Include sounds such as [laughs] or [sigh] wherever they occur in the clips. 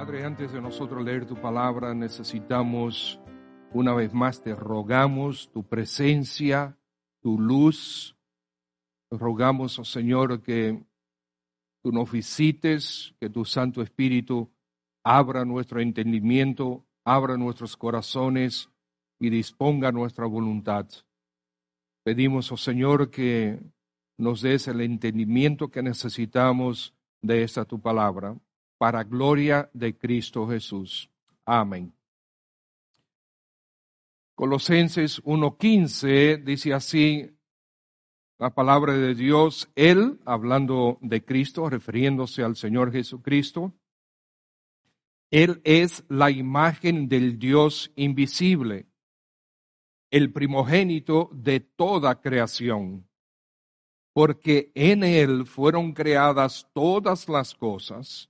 Padre, antes de nosotros leer tu palabra, necesitamos, una vez más, te rogamos tu presencia, tu luz. rogamos, oh Señor, que tú nos visites, que tu Santo Espíritu abra nuestro entendimiento, abra nuestros corazones y disponga nuestra voluntad. Pedimos, oh Señor, que nos des el entendimiento que necesitamos de esta tu palabra para gloria de Cristo Jesús. Amén. Colosenses 1.15 dice así la palabra de Dios, Él, hablando de Cristo, refiriéndose al Señor Jesucristo, Él es la imagen del Dios invisible, el primogénito de toda creación, porque en Él fueron creadas todas las cosas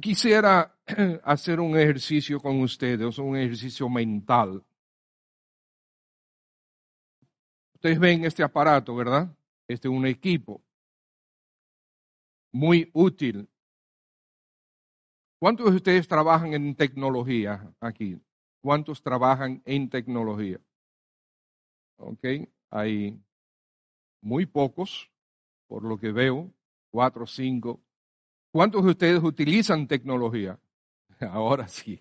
Quisiera [clears throat] hacer un ejercicio con ustedes, un ejercicio mental. Ustedes ven este aparato, ¿verdad? Este es un equipo muy útil. ¿Cuántos de ustedes trabajan en tecnología aquí? ¿Cuántos trabajan en tecnología? Ok, hay muy pocos, por lo que veo, cuatro cinco. ¿Cuántos de ustedes utilizan tecnología? [laughs] Ahora sí.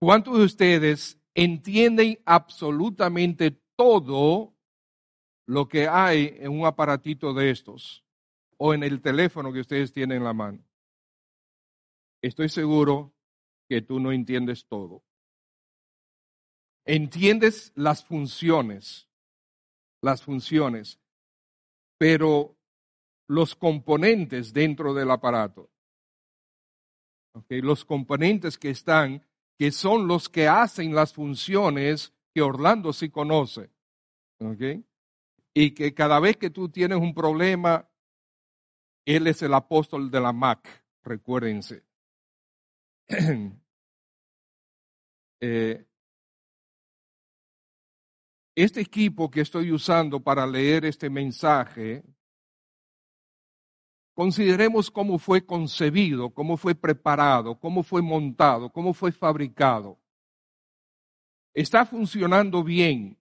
¿Cuántos de ustedes entienden absolutamente todo lo que hay en un aparatito de estos o en el teléfono que ustedes tienen en la mano? Estoy seguro que tú no entiendes todo. Entiendes las funciones, las funciones, pero los componentes dentro del aparato. Los componentes que están, que son los que hacen las funciones que Orlando sí conoce. Y que cada vez que tú tienes un problema, él es el apóstol de la Mac, recuérdense. [clears throat] Eh, este equipo que estoy usando para leer este mensaje Consideremos cómo fue concebido, cómo fue preparado, cómo fue montado, cómo fue fabricado. Está funcionando bien.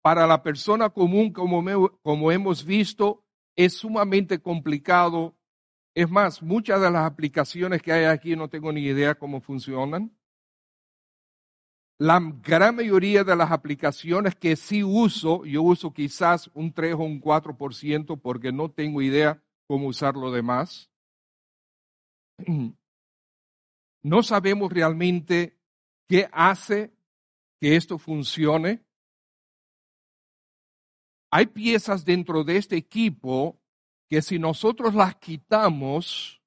Para la persona común, como, hemos visto, es sumamente complicado. Es más, muchas de las aplicaciones que hay aquí no tengo ni idea cómo funcionan. La gran mayoría de las aplicaciones que sí uso, yo uso quizás un 3 o un 4% porque no tengo idea cómo usar lo demás. [clears throat] No sabemos realmente qué hace que esto funcione. Hay piezas dentro de este equipo que si nosotros las quitamos,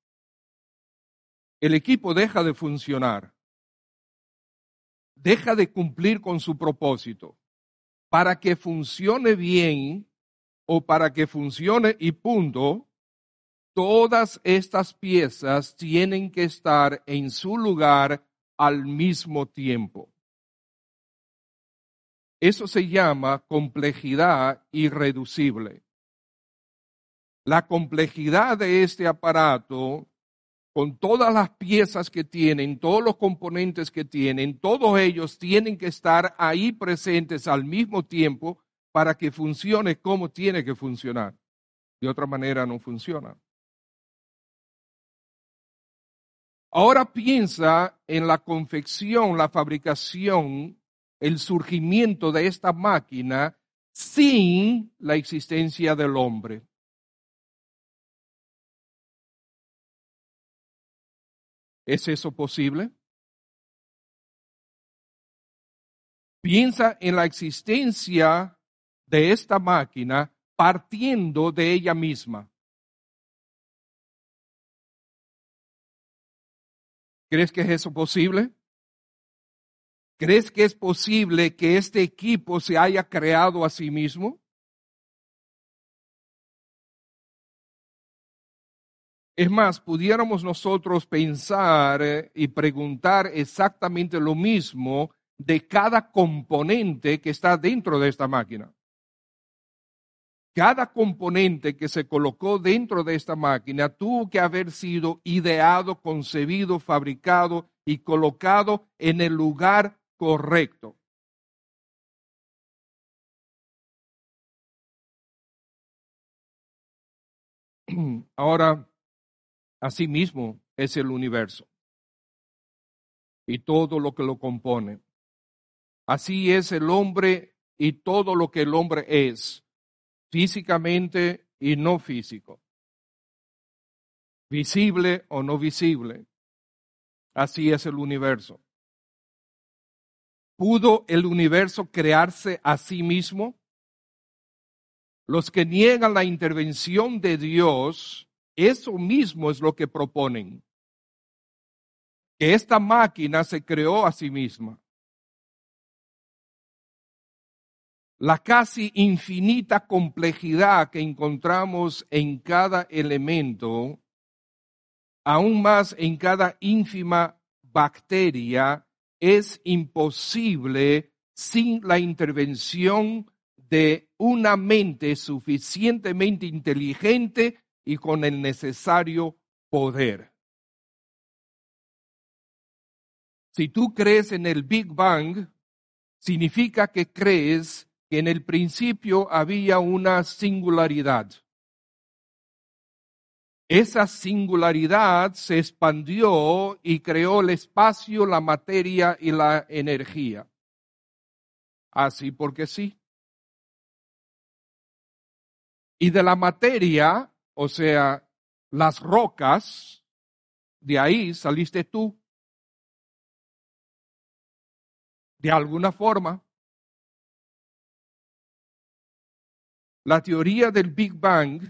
el equipo deja de funcionar deja de cumplir con su propósito. Para que funcione bien o para que funcione y punto, todas estas piezas tienen que estar en su lugar al mismo tiempo. Eso se llama complejidad irreducible. La complejidad de este aparato con todas las piezas que tienen, todos los componentes que tienen, todos ellos tienen que estar ahí presentes al mismo tiempo para que funcione como tiene que funcionar. De otra manera no funciona. Ahora piensa en la confección, la fabricación, el surgimiento de esta máquina sin la existencia del hombre. ¿Es eso posible? Piensa en la existencia de esta máquina partiendo de ella misma. ¿Crees que es eso posible? ¿Crees que es posible que este equipo se haya creado a sí mismo? Es más, pudiéramos nosotros pensar eh, y preguntar exactamente lo mismo de cada componente que está dentro de esta máquina. Cada componente que se colocó dentro de esta máquina tuvo que haber sido ideado, concebido, fabricado y colocado en el lugar correcto. [clears throat] Ahora, Asimismo es el universo y todo lo que lo compone. Así es el hombre y todo lo que el hombre es, físicamente y no físico, visible o no visible. Así es el universo. ¿Pudo el universo crearse a sí mismo? Los que niegan la intervención de Dios eso mismo es lo que proponen. Que esta máquina se creó a sí misma. La casi infinita complejidad que encontramos en cada elemento, aún más en cada ínfima bacteria, es imposible sin la intervención de una mente suficientemente inteligente y con el necesario poder. Si tú crees en el Big Bang, significa que crees que en el principio había una singularidad. Esa singularidad se expandió y creó el espacio, la materia y la energía. Así porque sí. Y de la materia o sea, las rocas, de ahí saliste tú. De alguna forma. La teoría del Big Bang,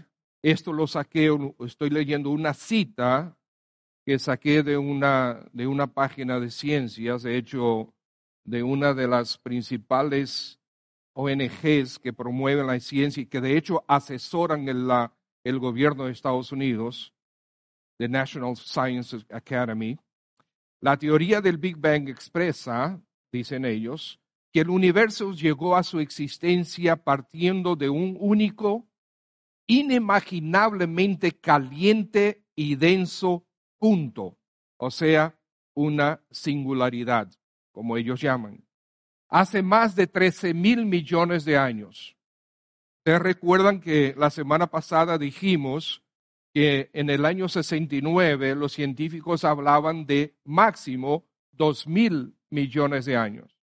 esto lo saqué, estoy leyendo una cita que saqué de una, de una página de ciencias, de hecho, de una de las principales ONGs que promueven la ciencia y que de hecho asesoran en la el gobierno de Estados Unidos, the National Science Academy, la teoría del Big Bang expresa, dicen ellos, que el universo llegó a su existencia partiendo de un único, inimaginablemente caliente y denso punto, o sea, una singularidad, como ellos llaman, hace más de 13 mil millones de años. Ustedes recuerdan que la semana pasada dijimos que en el año 69 los científicos hablaban de máximo dos mil millones de años.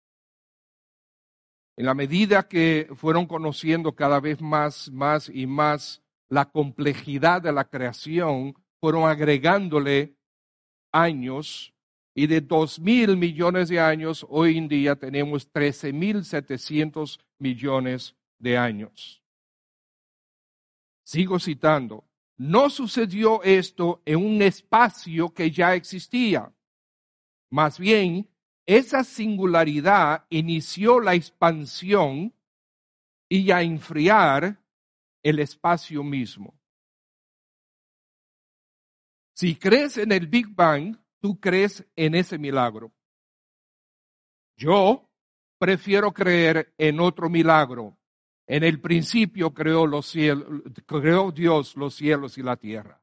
En la medida que fueron conociendo cada vez más, más y más la complejidad de la creación, fueron agregándole años y de dos mil millones de años, hoy en día tenemos trece mil setecientos millones de años. Sigo citando, no sucedió esto en un espacio que ya existía. Más bien, esa singularidad inició la expansión y a enfriar el espacio mismo. Si crees en el Big Bang, tú crees en ese milagro. Yo prefiero creer en otro milagro en el principio creó, los cielos, creó Dios los cielos y la tierra.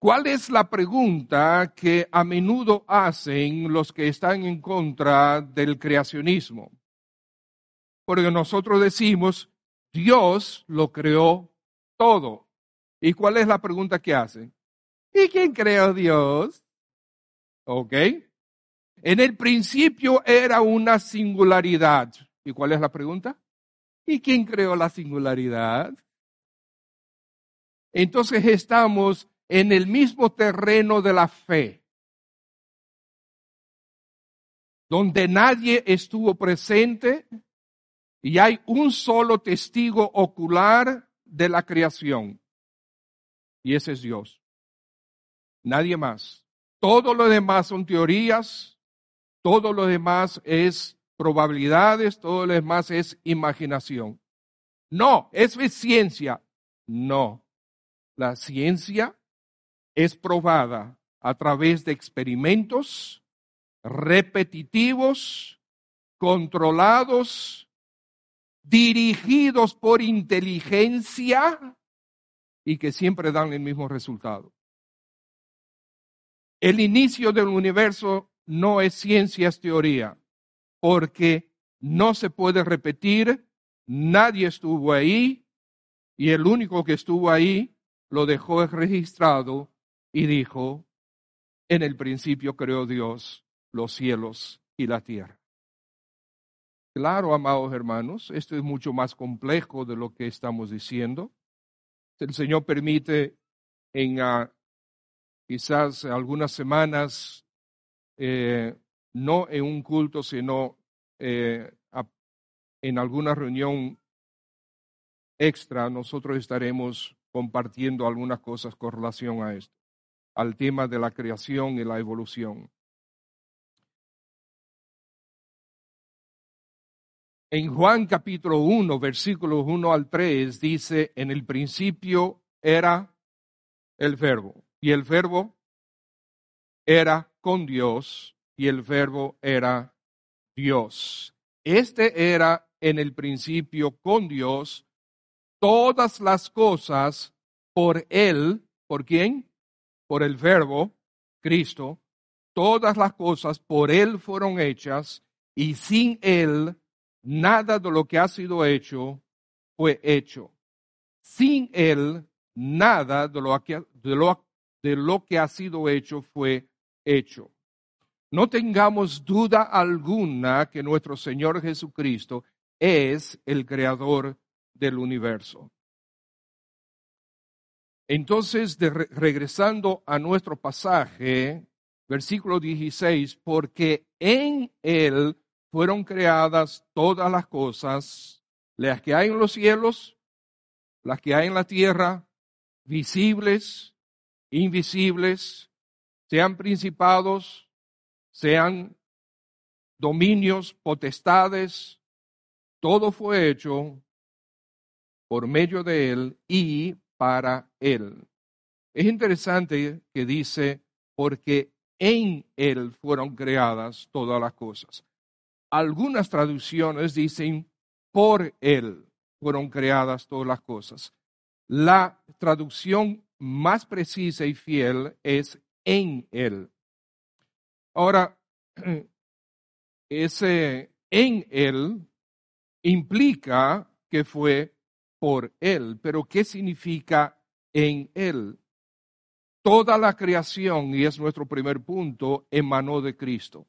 ¿Cuál es la pregunta que a menudo hacen los que están en contra del creacionismo? porque nosotros decimos, Dios lo creó todo. ¿Y cuál es la pregunta que hacen? ¿Y quién creó Dios? ¿Ok? En el principio era una singularidad. ¿Y cuál es la pregunta? ¿Y quién creó la singularidad? Entonces estamos en el mismo terreno de la fe, donde nadie estuvo presente y hay un solo testigo ocular de la creación, y ese es Dios. Nadie más. Todo lo demás son teorías, todo lo demás es probabilidades, todo lo demás es imaginación. No, es ciencia. No. La ciencia es probada a través de experimentos repetitivos, controlados, dirigidos por inteligencia y que siempre dan el mismo resultado. El inicio del universo no es ciencia, es teoría, porque no se puede repetir, nadie estuvo ahí y el único que estuvo ahí lo dejó registrado y dijo, en el principio creó Dios los cielos y la tierra. Claro, amados hermanos, esto es mucho más complejo de lo que estamos diciendo. El Señor permite en ah, quizás algunas semanas, eh, no en un culto, sino eh, en alguna reunión extra, nosotros estaremos compartiendo algunas cosas con relación a esto, al tema de la creación y la evolución. En Juan capítulo 1, versículos 1 al 3, dice, en el principio era el verbo, y el verbo era con Dios, y el verbo era Dios. Este era en el principio con Dios, todas las cosas por Él, ¿por quién? Por el verbo, Cristo, todas las cosas por Él fueron hechas, y sin Él nada de lo que ha sido hecho fue hecho. Sin Él, nada de lo que, de lo, de lo que ha sido hecho fue hecho. No tengamos duda alguna que nuestro Señor Jesucristo es el creador del universo. Entonces, regresando a nuestro pasaje, versículo 16, porque en Él fueron creadas todas las cosas, las que hay en los cielos, las que hay en la tierra, visibles, invisibles, sean principados, sean dominios, potestades, todo fue hecho por medio de Él y para Él. Es interesante que dice, porque en Él fueron creadas todas las cosas. Algunas traducciones dicen, por Él fueron creadas todas las cosas. La traducción más precisa y fiel es en Él. Ahora, [clears throat] ese en Él implica que fue por Él, pero ¿qué significa en Él? Toda la creación, y es nuestro primer punto, emanó de Cristo.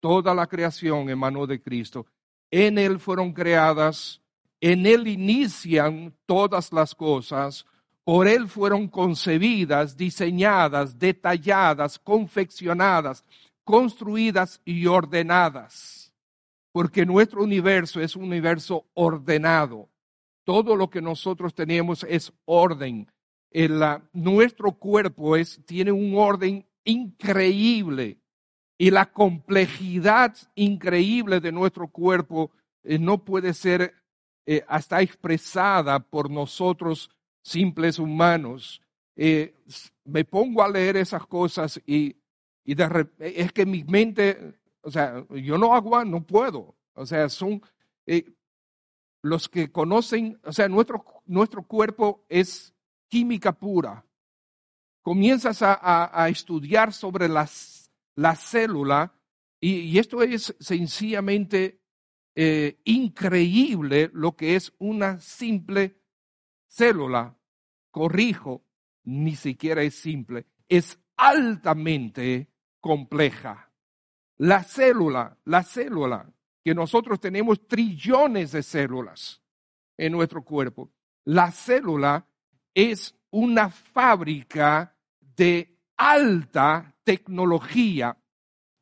Toda la creación emanó de Cristo. En Él fueron creadas, en Él inician todas las cosas, por Él fueron concebidas, diseñadas, detalladas, confeccionadas, construidas y ordenadas. Porque nuestro universo es un universo ordenado. Todo lo que nosotros tenemos es orden. nuestro cuerpo es, tiene un orden increíble y la complejidad increíble de nuestro cuerpo eh, no puede ser eh, hasta expresada por nosotros simples humanos. Eh, me pongo a leer esas cosas y, y es que mi mente, o sea, yo no aguanto, no puedo. O sea, son los que conocen, o sea, nuestro, nuestro cuerpo es química pura. Comienzas a estudiar sobre las la célula, y, esto es sencillamente eh, increíble lo que es una simple célula. Corrijo, ni siquiera es simple, es altamente compleja. La célula, la célula, que nosotros tenemos trillones de células en nuestro cuerpo, la célula es una fábrica de alta tecnología,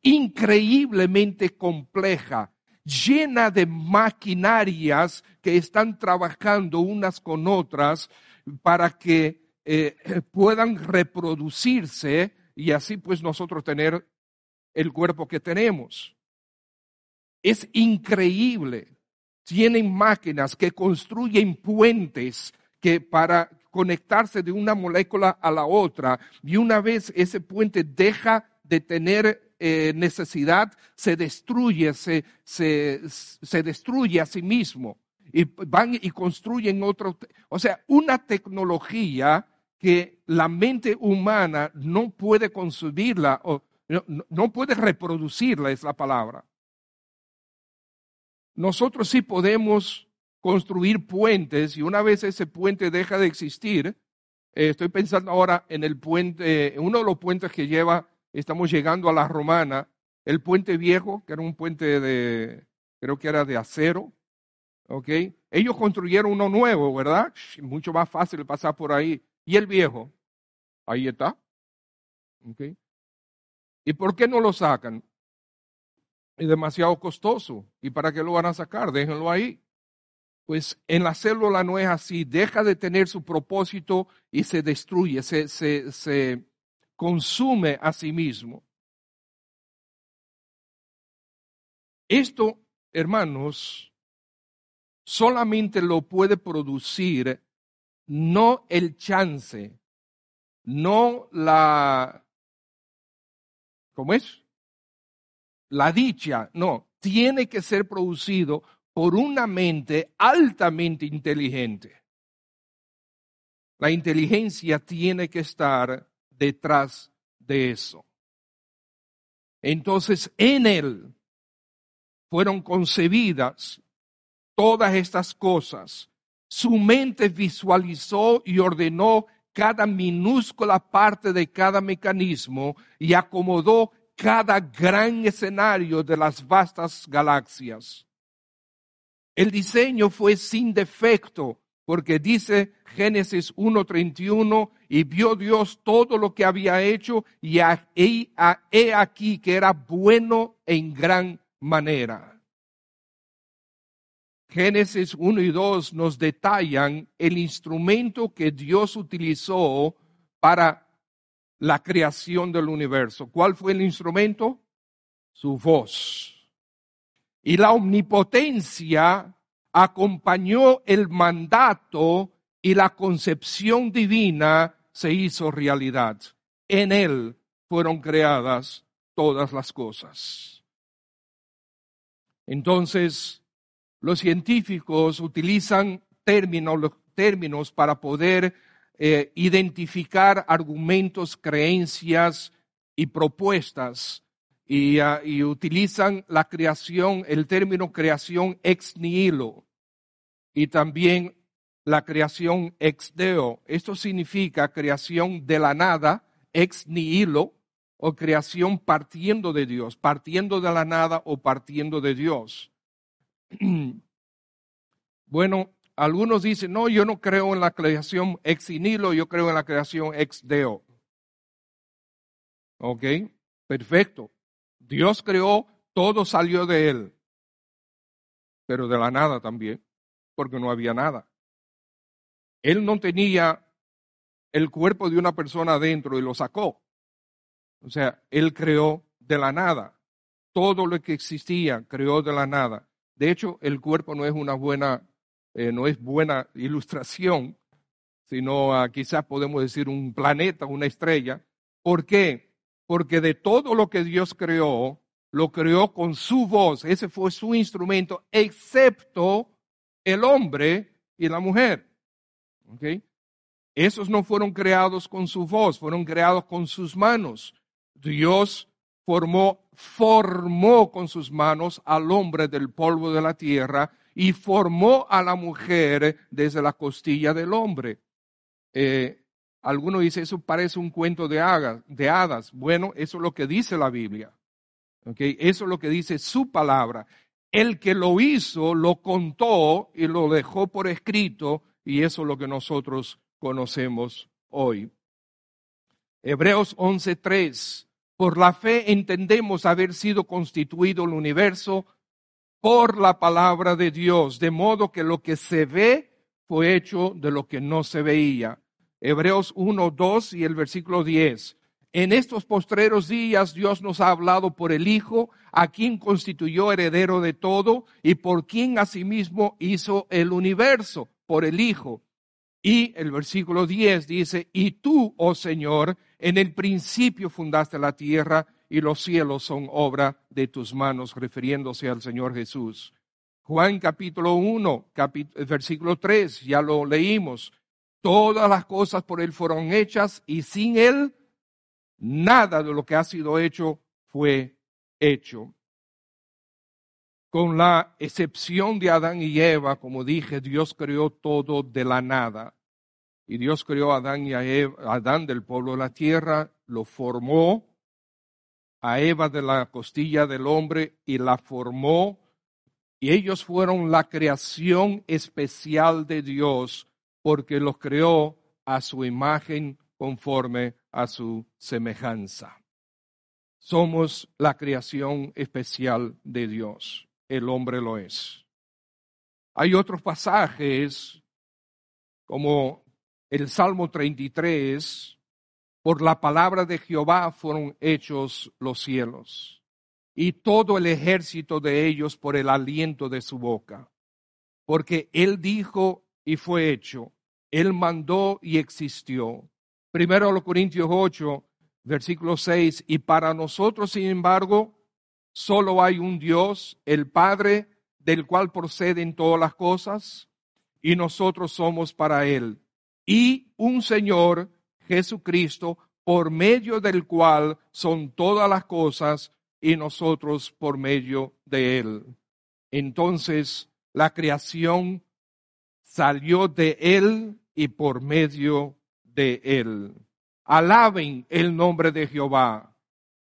increíblemente compleja, llena de maquinarias que están trabajando unas con otras para que eh, puedan reproducirse y así pues nosotros tener el cuerpo que tenemos. Es increíble. Tienen máquinas que construyen puentes que para conectarse de una molécula a la otra y una vez ese puente deja de tener eh, necesidad, se destruye, se, se, se destruye a sí mismo y van y construyen otro, o sea, una tecnología que la mente humana no puede consumirla o no, puede reproducirla, es la palabra. Nosotros sí podemos construir puentes y una vez ese puente deja de existir, eh, estoy pensando ahora en el puente, uno de los puentes que lleva, estamos llegando a la romana, el puente viejo, que era un puente de, creo que era de acero, ¿ok? Ellos construyeron uno nuevo, ¿verdad? Mucho más fácil pasar por ahí. ¿Y el viejo? Ahí está. ¿Okay? ¿Y por qué no lo sacan? Es demasiado costoso. ¿Y para qué lo van a sacar? Déjenlo ahí. Pues en la célula no es así. Deja de tener su propósito y se destruye, se, se consume a sí mismo. Esto, hermanos, solamente lo puede producir no el chance, no la, ¿cómo es? La dicha, no, tiene que ser producido por una mente altamente inteligente. La inteligencia tiene que estar detrás de eso. Entonces, en él fueron concebidas todas estas cosas su mente visualizó y ordenó cada minúscula parte de cada mecanismo y acomodó cada gran escenario de las vastas galaxias. El diseño fue sin defecto, porque dice Génesis 1.31, y vio Dios todo lo que había hecho, y he aquí que era bueno en gran manera. Génesis 1 y 2 nos detallan el instrumento que Dios utilizó para la creación del universo. ¿Cuál fue el instrumento? Su voz. Y la omnipotencia acompañó el mandato y la concepción divina se hizo realidad. En él fueron creadas todas las cosas. Entonces, los científicos utilizan términos, términos para poder eh, identificar argumentos, creencias y propuestas uh, y, utilizan la creación, el término creación ex nihilo y también la creación ex deo. Esto significa creación de la nada, ex nihilo, o creación partiendo de Dios, partiendo de la nada o partiendo de Dios. [clears throat] Bueno, algunos dicen, no, yo no creo en la creación ex nihilo, yo creo en la creación ex deo. Ok, perfecto. Dios creó, todo salió de él, pero de la nada también, porque no había nada. Él no tenía el cuerpo de una persona adentro y lo sacó. O sea, él creó de la nada. Todo lo que existía creó de la nada. De hecho, el cuerpo no es una buena, eh, no es buena [laughs] ilustración, sino ah, quizás podemos decir un planeta, una estrella. ¿Por qué? Porque de todo lo que Dios creó, lo creó con su voz. Ese fue su instrumento, excepto el hombre y la mujer. ¿Okay? Esos no fueron creados con su voz, fueron creados con sus manos. Dios formó formó con sus manos al hombre del polvo de la tierra y formó a la mujer desde la costilla del hombre. Eh, alguno dice, eso parece un cuento de, hadas. Bueno, eso es lo que dice la Biblia. Okay, eso es lo que dice su palabra. El que lo hizo, lo contó y lo dejó por escrito, y eso es lo que nosotros conocemos hoy. Hebreos 11:3. Por la fe entendemos haber sido constituido el universo por la palabra de Dios, de modo que lo que se ve fue hecho de lo que no se veía. Hebreos 1, 2 y el versículo 10. En estos postreros días Dios nos ha hablado por el Hijo, a quien constituyó heredero de todo y por quien asimismo hizo el universo, por el Hijo. Y el versículo 10 dice, y tú, oh Señor, en el principio fundaste la tierra y los cielos son obra de tus manos, refiriéndose al Señor Jesús. Juan capítulo 1, versículo 3, ya lo leímos. Todas las cosas por Él fueron hechas y sin Él nada de lo que ha sido hecho fue hecho. Con la excepción de Adán y Eva, como dije, Dios creó todo de la nada. Y Dios creó a Adán y a Eva, Adán del pueblo de la tierra, lo formó, a Eva de la costilla del hombre y la formó. Y ellos fueron la creación especial de Dios porque los creó a su imagen conforme a su semejanza. Somos la creación especial de Dios. El hombre lo es. Hay otros pasajes como el Salmo 33, por la palabra de Jehová fueron hechos los cielos, y todo el ejército de ellos por el aliento de su boca. Porque él dijo y fue hecho, él mandó y existió. Primero los Corintios 8, versículo 6, y para nosotros, sin embargo, solo hay un Dios, el Padre, del cual proceden todas las cosas, y nosotros somos para Él y un Señor Jesucristo, por medio del cual son todas las cosas y nosotros por medio de Él. Entonces la creación salió de Él y por medio de Él. Alaben el nombre de Jehová,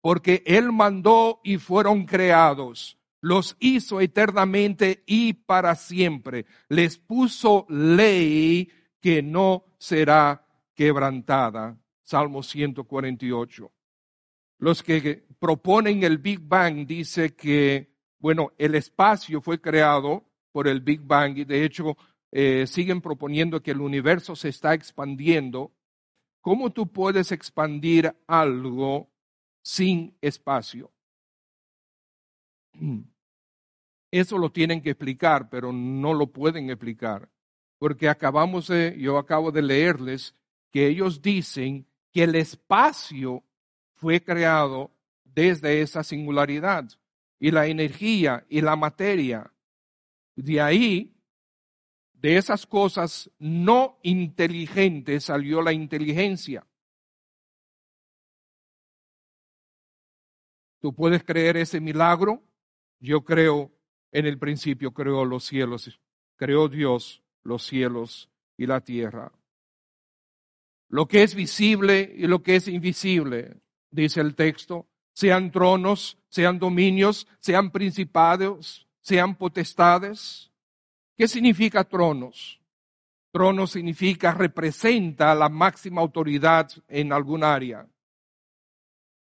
porque Él mandó y fueron creados los hizo eternamente y para siempre. Les puso ley que no será quebrantada. Salmo 148. Los que proponen el Big Bang dice que, bueno, el espacio fue creado por el Big Bang y de hecho eh, siguen proponiendo que el universo se está expandiendo. ¿Cómo tú puedes expandir algo sin espacio? Eso lo tienen que explicar, pero no lo pueden explicar porque acabamos de, yo acabo de leerles que ellos dicen que el espacio fue creado desde esa singularidad y la energía y la materia. De ahí, de esas cosas no inteligentes salió la inteligencia. ¿Tú puedes creer ese milagro? Yo creo, en el principio creó los cielos, creó Dios los cielos y la tierra. Lo que es visible y lo que es invisible, dice el texto, sean tronos, sean dominios, sean principados, sean potestades. ¿Qué significa tronos? Trono significa, representa la máxima autoridad en algún área.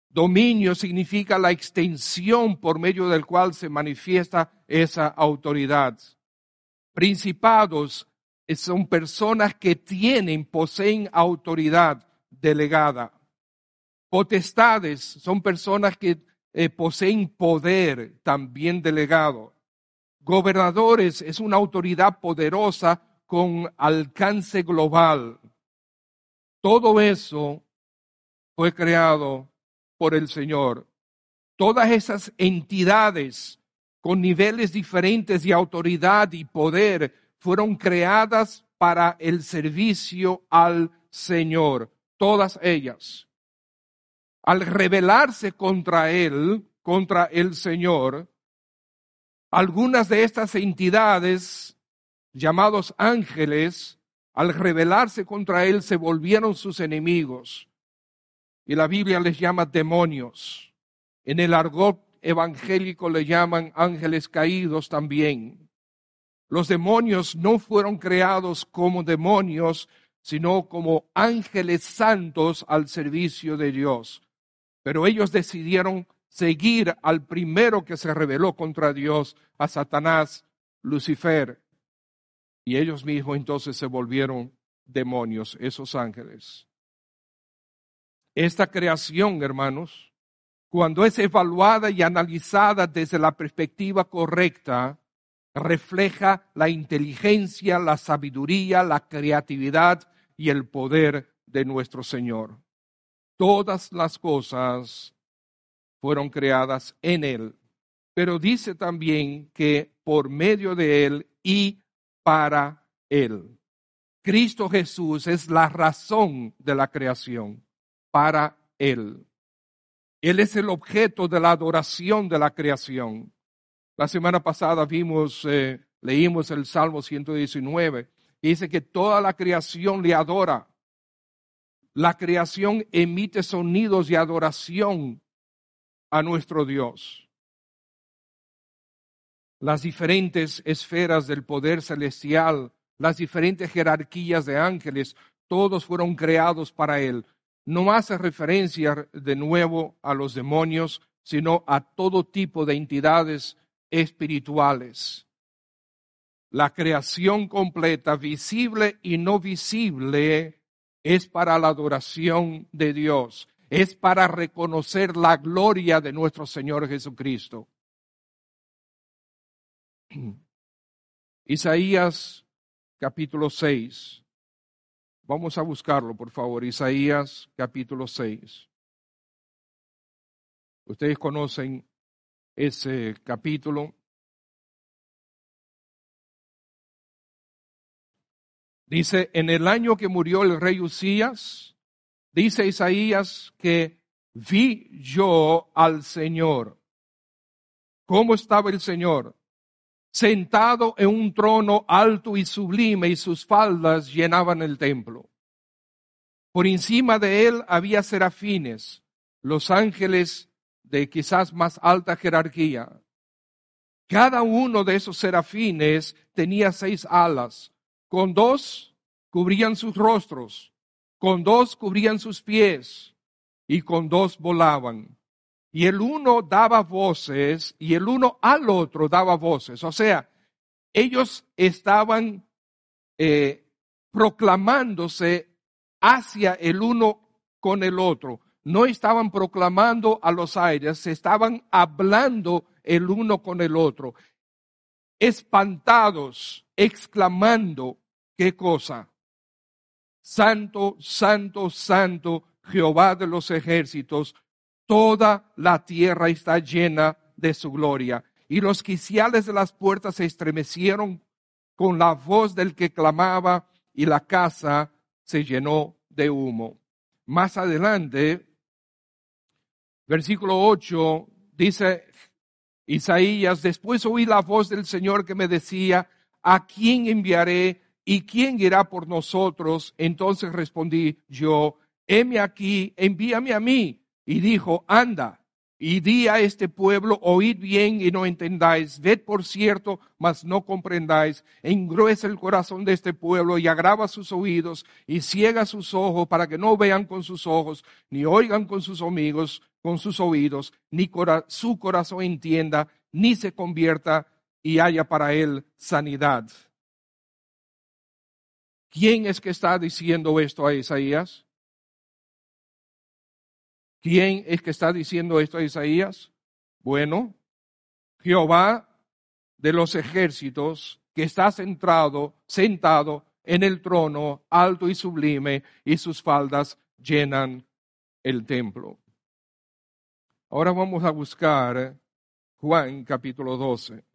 Dominio significa la extensión por medio del cual se manifiesta esa autoridad. Principados son personas que tienen, poseen autoridad delegada. Potestades son personas que eh, poseen poder también delegado. Gobernadores es una autoridad poderosa con alcance global. Todo eso fue creado por el Señor. Todas esas entidades con niveles diferentes de autoridad y poder fueron creadas para el servicio al Señor, todas ellas. Al rebelarse contra Él, contra el Señor, algunas de estas entidades llamados ángeles, al rebelarse contra él, se volvieron sus enemigos. Y la Biblia les llama demonios. En el argot evangélico le llaman ángeles caídos también. Los demonios no fueron creados como demonios, sino como ángeles santos al servicio de Dios. Pero ellos decidieron seguir al primero que se rebeló contra Dios, a Satanás, Lucifer. Y ellos mismos entonces se volvieron demonios, esos ángeles. Esta creación, hermanos, cuando es evaluada y analizada desde la perspectiva correcta, refleja la inteligencia, la sabiduría, la creatividad y el poder de nuestro Señor. Todas las cosas fueron creadas en Él, pero dice también que por medio de Él y para Él. Cristo Jesús es la razón de la creación, para Él. Él es el objeto de la adoración de la creación. La semana pasada vimos, eh, leímos el Salmo 119, y dice que toda la creación le adora. La creación emite sonidos de adoración a nuestro Dios. Las diferentes esferas del poder celestial, las diferentes jerarquías de ángeles, todos fueron creados para Él. No hace referencia de nuevo a los demonios, sino a todo tipo de entidades espirituales. La creación completa, visible y no visible, es para la adoración de Dios, es para reconocer la gloria de nuestro Señor Jesucristo. [clears throat] Isaías capítulo 6. Vamos a buscarlo, por favor. Isaías capítulo 6. Ustedes conocen ese capítulo. Dice, en el año que murió el rey Usías, dice Isaías que vi yo al Señor. ¿Cómo estaba el Señor? Sentado en un trono alto y sublime y sus faldas llenaban el templo. Por encima de él había serafines, los ángeles de quizás más alta jerarquía. Cada uno de esos serafines tenía seis alas. Con dos cubrían sus rostros, con dos cubrían sus pies y con dos volaban. Y el uno daba voces y el uno al otro daba voces. O sea, ellos estaban eh, proclamándose hacia el uno con el otro no estaban proclamando a los aires, estaban hablando el uno con el otro, espantados, exclamando, ¿qué cosa? Santo, santo, santo, Jehová de los ejércitos, toda la tierra está llena de su gloria. Y los quiciales de las puertas se estremecieron con la voz del que clamaba y la casa se llenó de humo. Más adelante, Versículo 8 dice Isaías, después oí la voz del Señor que me decía, ¿a quién enviaré y quién irá por nosotros? Entonces respondí yo, heme aquí, envíame a mí. Y dijo, anda y di a este pueblo, oíd bien y no entendáis, ved por cierto, mas no comprendáis, engruesa el corazón de este pueblo y agrava sus oídos y ciega sus ojos para que no vean con sus ojos, ni oigan con sus amigos, con sus oídos, ni su corazón entienda, ni se convierta y haya para él sanidad. ¿Quién es que está diciendo esto a Isaías? ¿Quién es que está diciendo esto a Isaías? Bueno, Jehová de los ejércitos que está centrado, sentado en el trono alto y sublime y sus faldas llenan el templo. Ahora vamos a buscar Juan capítulo 12.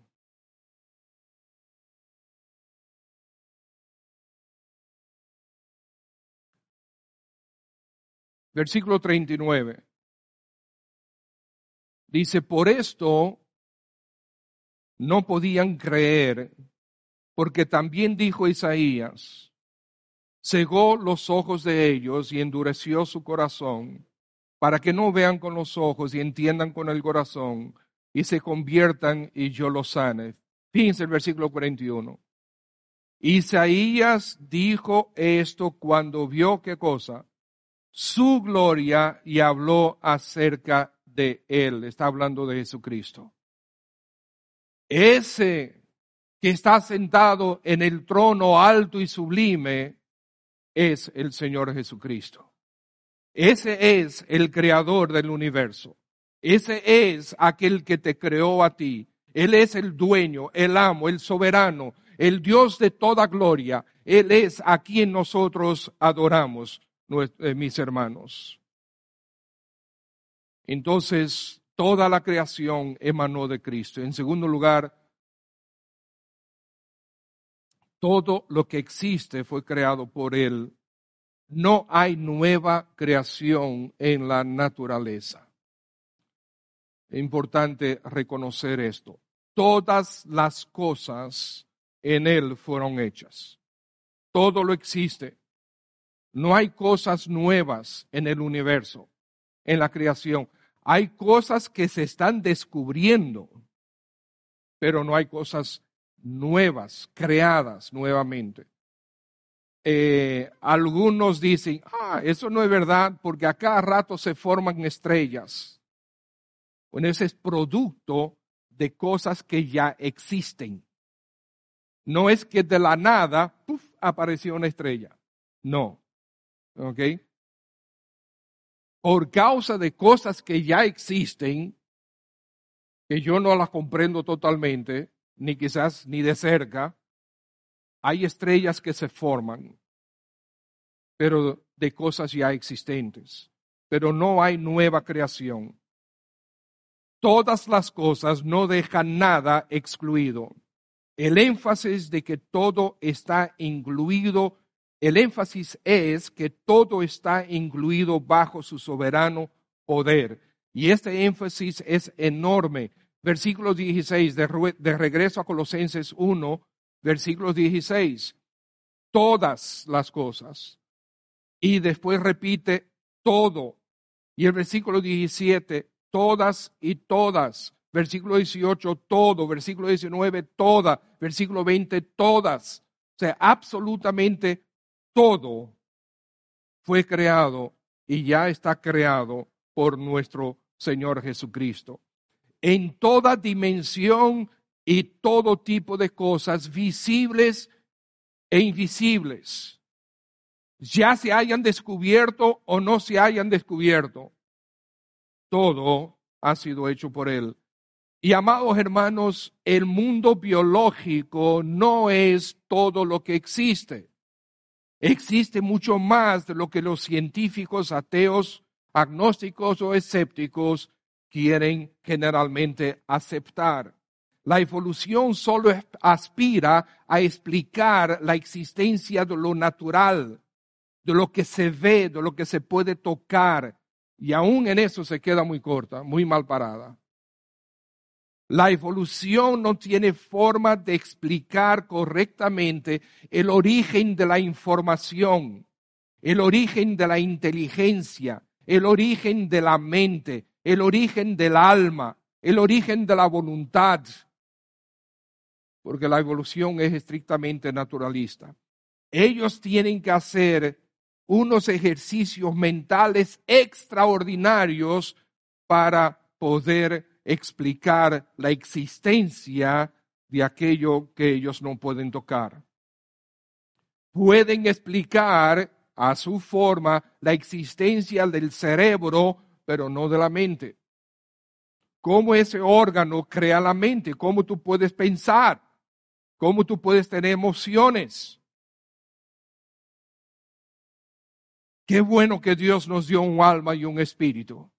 Versículo 39. Dice, por esto no podían creer, porque también dijo Isaías, cegó los ojos de ellos y endureció su corazón, para que no vean con los ojos y entiendan con el corazón y se conviertan y yo los sane. Fíjense el versículo 41. Isaías dijo esto cuando vio qué cosa? Su gloria y habló acerca de él. Está hablando de Jesucristo. Ese que está sentado en el trono alto y sublime es el Señor Jesucristo. Ese es el creador del universo. Ese es aquel que te creó a ti. Él es el dueño, el amo, el soberano, el Dios de toda gloria. Él es a quien nosotros adoramos, mis hermanos. Entonces, toda la creación emanó de Cristo. En segundo lugar, todo lo que existe fue creado por Él. No hay nueva creación en la naturaleza. Es importante reconocer esto. Todas las cosas en Él fueron hechas. Todo lo existe. No hay cosas nuevas en el universo, en la creación. Hay cosas que se están descubriendo, pero no hay cosas nuevas, creadas nuevamente. Eh, algunos dicen, ah, eso no es verdad porque a cada rato se forman estrellas. Bueno, ese es producto de cosas que ya existen. No es que de la nada apareció una estrella. No. ¿Ok? Por causa de cosas que ya existen, que yo no las comprendo totalmente, ni quizás ni de cerca, hay estrellas que se forman, pero de cosas ya existentes. Pero no hay nueva creación. Todas las cosas no dejan nada excluido. El énfasis de que todo está incluido, el énfasis es que todo está incluido bajo su soberano poder. Y este énfasis es enorme. Versículo 16, de, de regreso a Colosenses 1, versículo 16. Todas las cosas. Y después repite todo. Y el versículo 17, todas y todas. Versículo 18, todo. Versículo 19, toda. Versículo 20, todas. O sea, absolutamente todo fue creado y ya está creado por nuestro Señor Jesucristo. En toda dimensión y todo tipo de cosas visibles e invisibles, ya se hayan descubierto o no se hayan descubierto, todo ha sido hecho por Él. Y amados hermanos, el mundo biológico no es todo lo que existe. Existe mucho más de lo que los científicos ateos, agnósticos o escépticos quieren generalmente aceptar. La evolución solo aspira a explicar la existencia de lo natural, de lo que se ve, de lo que se puede tocar, y aún en eso se queda muy corta, muy mal parada. La evolución no tiene forma de explicar correctamente el origen de la información, el origen de la inteligencia, el origen de la mente, el origen del alma, el origen de la voluntad, porque la evolución es estrictamente naturalista. Ellos tienen que hacer unos ejercicios mentales extraordinarios para poder explicar la existencia de aquello que ellos no pueden tocar. Pueden explicar a su forma la existencia del cerebro, pero no de la mente. Cómo ese órgano crea la mente, cómo tú puedes pensar, cómo tú puedes tener emociones. Qué bueno que Dios nos dio un alma y un espíritu.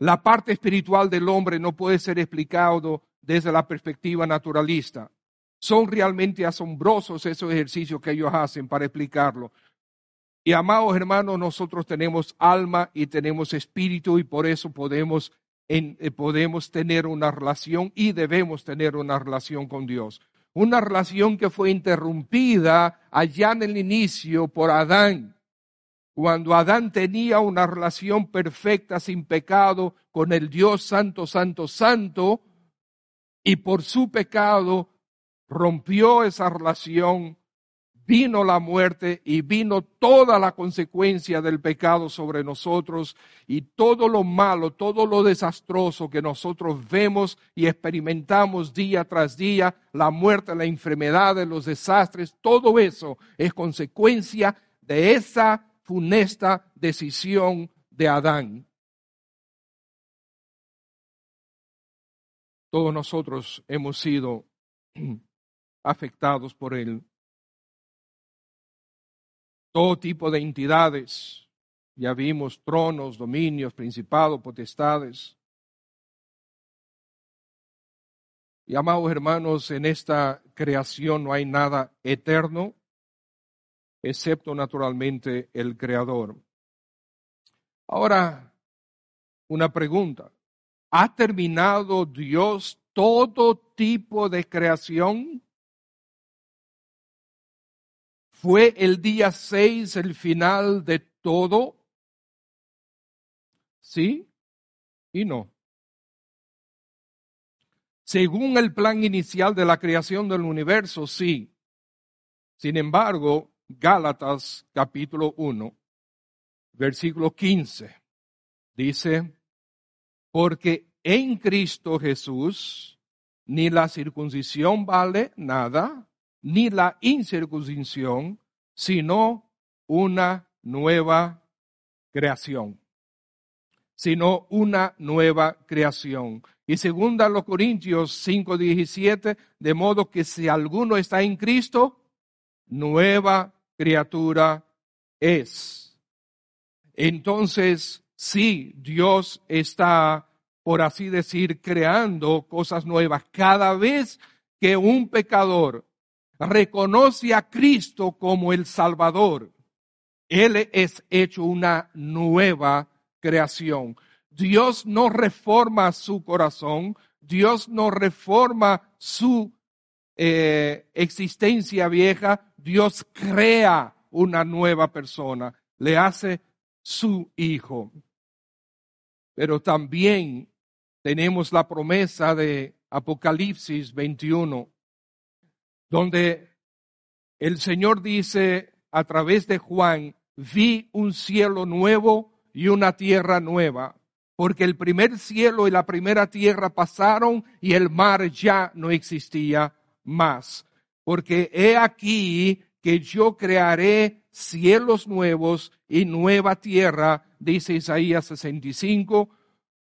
La parte espiritual del hombre no puede ser explicado desde la perspectiva naturalista. Son realmente asombrosos esos ejercicios que ellos hacen para explicarlo. Y amados hermanos, nosotros tenemos alma y tenemos espíritu y por eso podemos eh, podemos tener una relación y debemos tener una relación con Dios. Una relación que fue interrumpida allá en el inicio por Adán. Cuando Adán tenía una relación perfecta, sin pecado, con el Dios Santo, Santo, Santo, y por su pecado rompió esa relación vino la muerte y vino toda la consecuencia del pecado sobre nosotros y todo lo malo, todo lo desastroso que nosotros vemos y experimentamos día tras día, la muerte, la enfermedad, los desastres, todo eso es consecuencia de esa funesta decisión de Adán. Todos nosotros hemos sido [clears throat] afectados por él todo tipo de entidades. Ya vimos tronos, dominios, principados, potestades. Y amados hermanos, en esta creación no hay nada eterno, excepto naturalmente el Creador. Ahora, una pregunta. ¿Ha terminado Dios todo tipo de creación? ¿Fue el día 6 el final de todo? Sí y no. Según el plan inicial de la creación del universo, sí. Sin embargo, Gálatas capítulo 1, versículo 15, dice, porque en Cristo Jesús ni la circuncisión vale nada, ni la incircuncisión, sino una nueva creación. Sino una nueva creación. Y segunda los Corintios 5:17, de modo que si alguno está en Cristo, nueva criatura es. Entonces, sí, Dios está, por así decir, creando cosas nuevas. Cada vez que un pecador reconoce a Cristo como el Salvador, Él es hecho una nueva creación. Dios no reforma su corazón, Dios no reforma su eh, existencia vieja, Dios crea una nueva persona, le hace su hijo. Pero también tenemos la promesa de Apocalipsis 21, donde el Señor dice a través de Juan, vi un cielo nuevo y una tierra nueva, porque el primer cielo y la primera tierra pasaron y el mar ya no existía más. Porque he aquí que yo crearé cielos nuevos y nueva tierra, dice Isaías 65,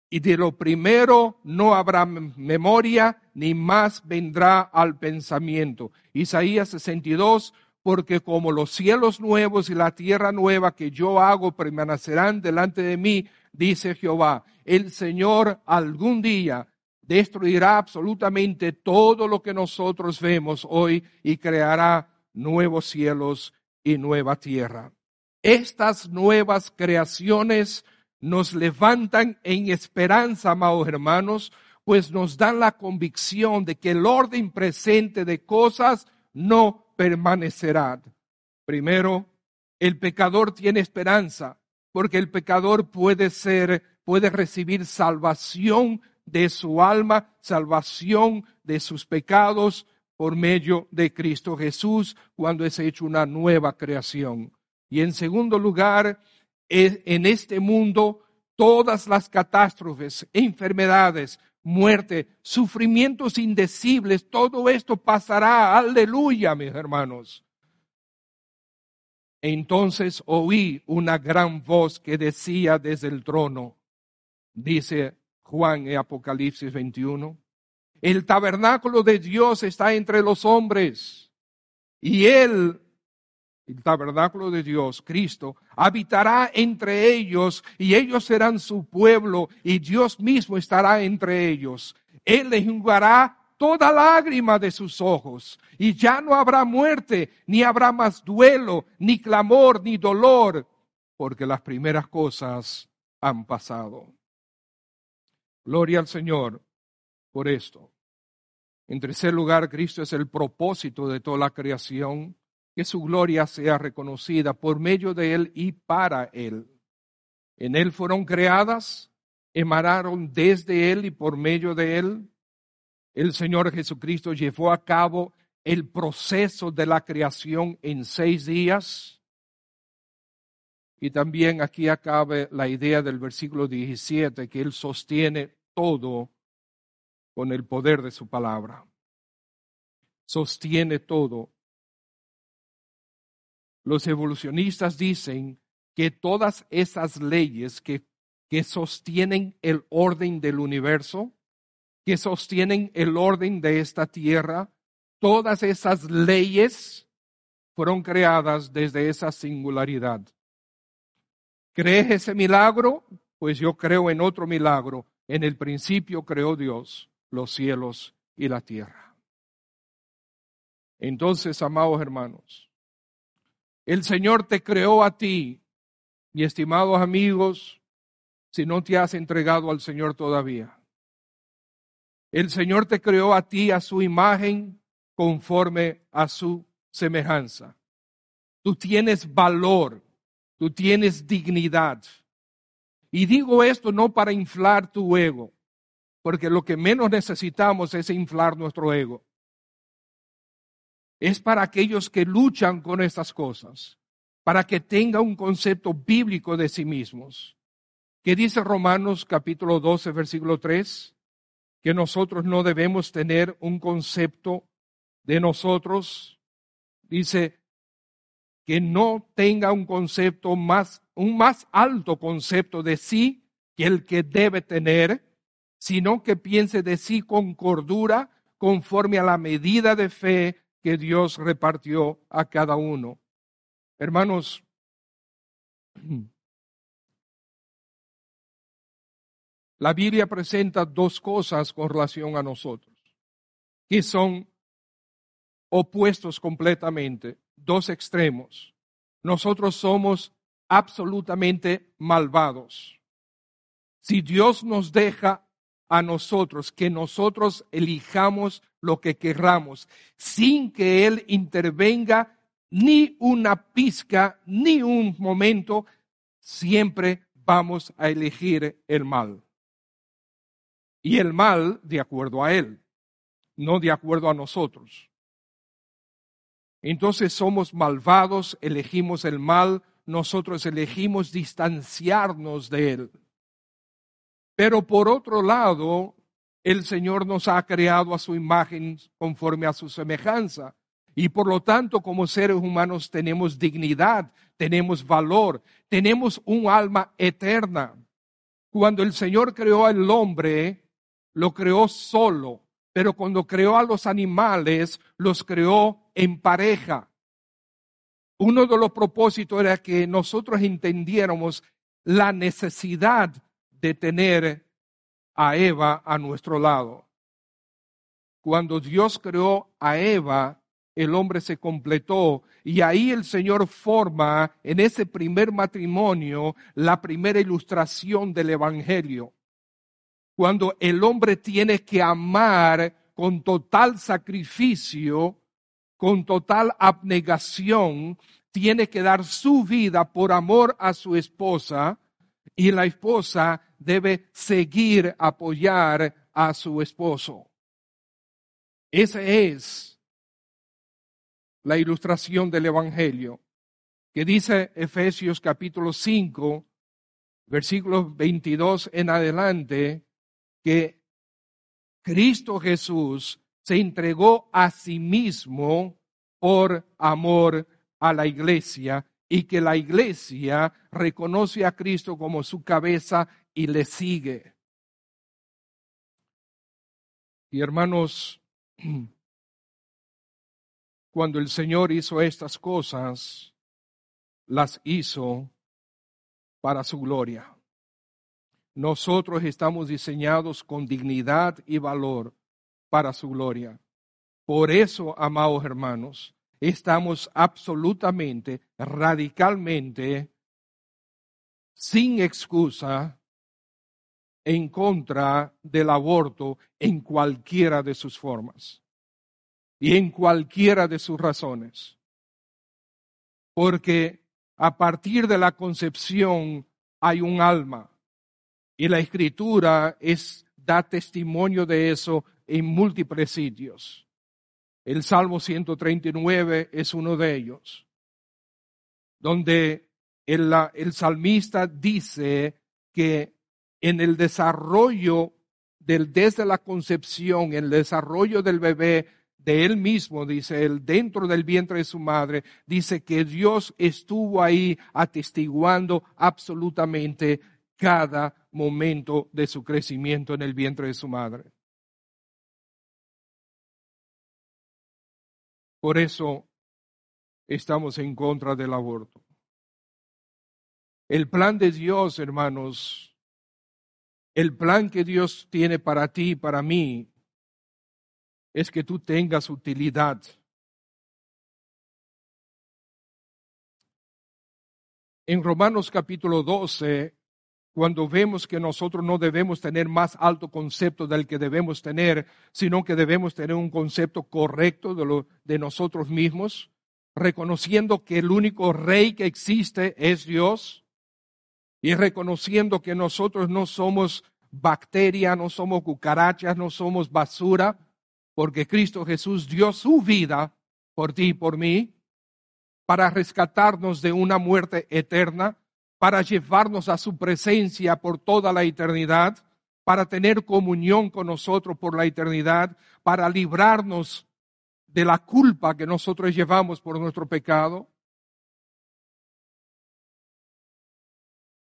y de lo primero no habrá memoria, ni más vendrá al pensamiento. Isaías 62, porque como los cielos nuevos y la tierra nueva que yo hago permanecerán delante de mí, dice Jehová, el Señor algún día destruirá absolutamente todo lo que nosotros vemos hoy y creará nuevos cielos y nueva tierra. Estas nuevas creaciones nos levantan en esperanza, amados hermanos, pues nos dan la convicción de que el orden presente de cosas no permanecerá. Primero, el pecador tiene esperanza, porque el pecador puede ser, puede recibir salvación de su alma, salvación de sus pecados por medio de Cristo Jesús cuando es hecho una nueva creación. Y en segundo lugar, en este mundo todas las catástrofes, enfermedades, muerte, sufrimientos indecibles, todo esto pasará. Aleluya, mis hermanos. Entonces oí una gran voz que decía desde el trono, dice Juan en Apocalipsis 21, el tabernáculo de Dios está entre los hombres y él el tabernáculo de Dios, Cristo, habitará entre ellos y ellos serán su pueblo y Dios mismo estará entre ellos. Él les toda lágrima de sus ojos y ya no habrá muerte, ni habrá más duelo, ni clamor, ni dolor, porque las primeras cosas han pasado. Gloria al Señor por esto. En tercer lugar, Cristo es el propósito de toda la creación, que su gloria sea reconocida por medio de Él y para Él. En Él fueron creadas, emanaron desde Él y por medio de Él. El Señor Jesucristo llevó a cabo el proceso de la creación en seis días. Y también aquí acabe la idea del versículo 17, que Él sostiene todo con el poder de su palabra. Sostiene todo. Los evolucionistas dicen que todas esas leyes que, que sostienen el orden del universo, que sostienen el orden de esta tierra, todas esas leyes fueron creadas desde esa singularidad. ¿Crees ese milagro? Pues yo creo en otro milagro. En el principio creó Dios los cielos y la tierra. Entonces, amados hermanos, el Señor te creó a ti, mi estimados amigos, si no te has entregado al Señor todavía. El Señor te creó a ti a su imagen conforme a su semejanza. Tú tienes valor, tú tienes dignidad. Y digo esto no para inflar tu ego, porque lo que menos necesitamos es inflar nuestro ego. Es para aquellos que luchan con estas cosas, para que tenga un concepto bíblico de sí mismos. ¿Qué dice Romanos capítulo 12, versículo 3? Que nosotros no debemos tener un concepto de nosotros. Dice que no tenga un concepto más, un más alto concepto de sí que el que debe tener, sino que piense de sí con cordura conforme a la medida de fe que Dios repartió a cada uno. Hermanos, [clears throat] la Biblia presenta dos cosas con relación a nosotros, que son opuestos completamente, dos extremos. Nosotros somos absolutamente malvados. Si Dios nos deja a nosotros, que nosotros elijamos lo que querramos, sin que Él intervenga ni una pizca, ni un momento, siempre vamos a elegir el mal. Y el mal de acuerdo a Él, no de acuerdo a nosotros. Entonces somos malvados, elegimos el mal, nosotros elegimos distanciarnos de Él. Pero por otro lado, el Señor nos ha creado a su imagen conforme a su semejanza. Y por lo tanto, como seres humanos tenemos dignidad, tenemos valor, tenemos un alma eterna. Cuando el Señor creó al hombre, lo creó solo, pero cuando creó a los animales, los creó en pareja. Uno de los propósitos era que nosotros entendiéramos la necesidad de tener a Eva a nuestro lado. Cuando Dios creó a Eva, el hombre se completó y ahí el Señor forma en ese primer matrimonio la primera ilustración del Evangelio. Cuando el hombre tiene que amar con total sacrificio, con total abnegación, tiene que dar su vida por amor a su esposa y la esposa debe seguir apoyar a su esposo. Esa es la ilustración del Evangelio que dice Efesios capítulo 5, versículos 22 en adelante, que Cristo Jesús se entregó a sí mismo por amor a la iglesia y que la iglesia reconoce a Cristo como su cabeza y le sigue. Y hermanos, [clears throat] cuando el Señor hizo estas cosas, las hizo para su gloria. Nosotros estamos diseñados con dignidad y valor para su gloria. Por eso, amados hermanos, estamos absolutamente, radicalmente, sin excusa, en contra del aborto en cualquiera de sus formas y en cualquiera de sus razones. Porque a partir de la concepción hay un alma y la escritura es, da testimonio de eso en múltiples sitios. El Salmo 139 es uno de ellos, donde el, salmista dice que en el desarrollo del, desde la concepción, el desarrollo del bebé, de él mismo, dice él, dentro del vientre de su madre, dice que Dios estuvo ahí atestiguando absolutamente cada momento de su crecimiento en el vientre de su madre. Por eso estamos en contra del aborto. El plan de Dios, hermanos, el plan que Dios tiene para ti y para mí, es que tú tengas utilidad. En Romanos capítulo 12, cuando vemos que nosotros no debemos tener más alto concepto del que debemos tener, sino que debemos tener un concepto correcto de, nosotros mismos, reconociendo que el único rey que existe es Dios y reconociendo que nosotros no somos bacteria, no somos cucarachas, no somos basura, porque Cristo Jesús dio su vida por ti y por mí, para rescatarnos de una muerte eterna, para llevarnos a su presencia por toda la eternidad, para tener comunión con nosotros por la eternidad, para librarnos de la culpa que nosotros llevamos por nuestro pecado.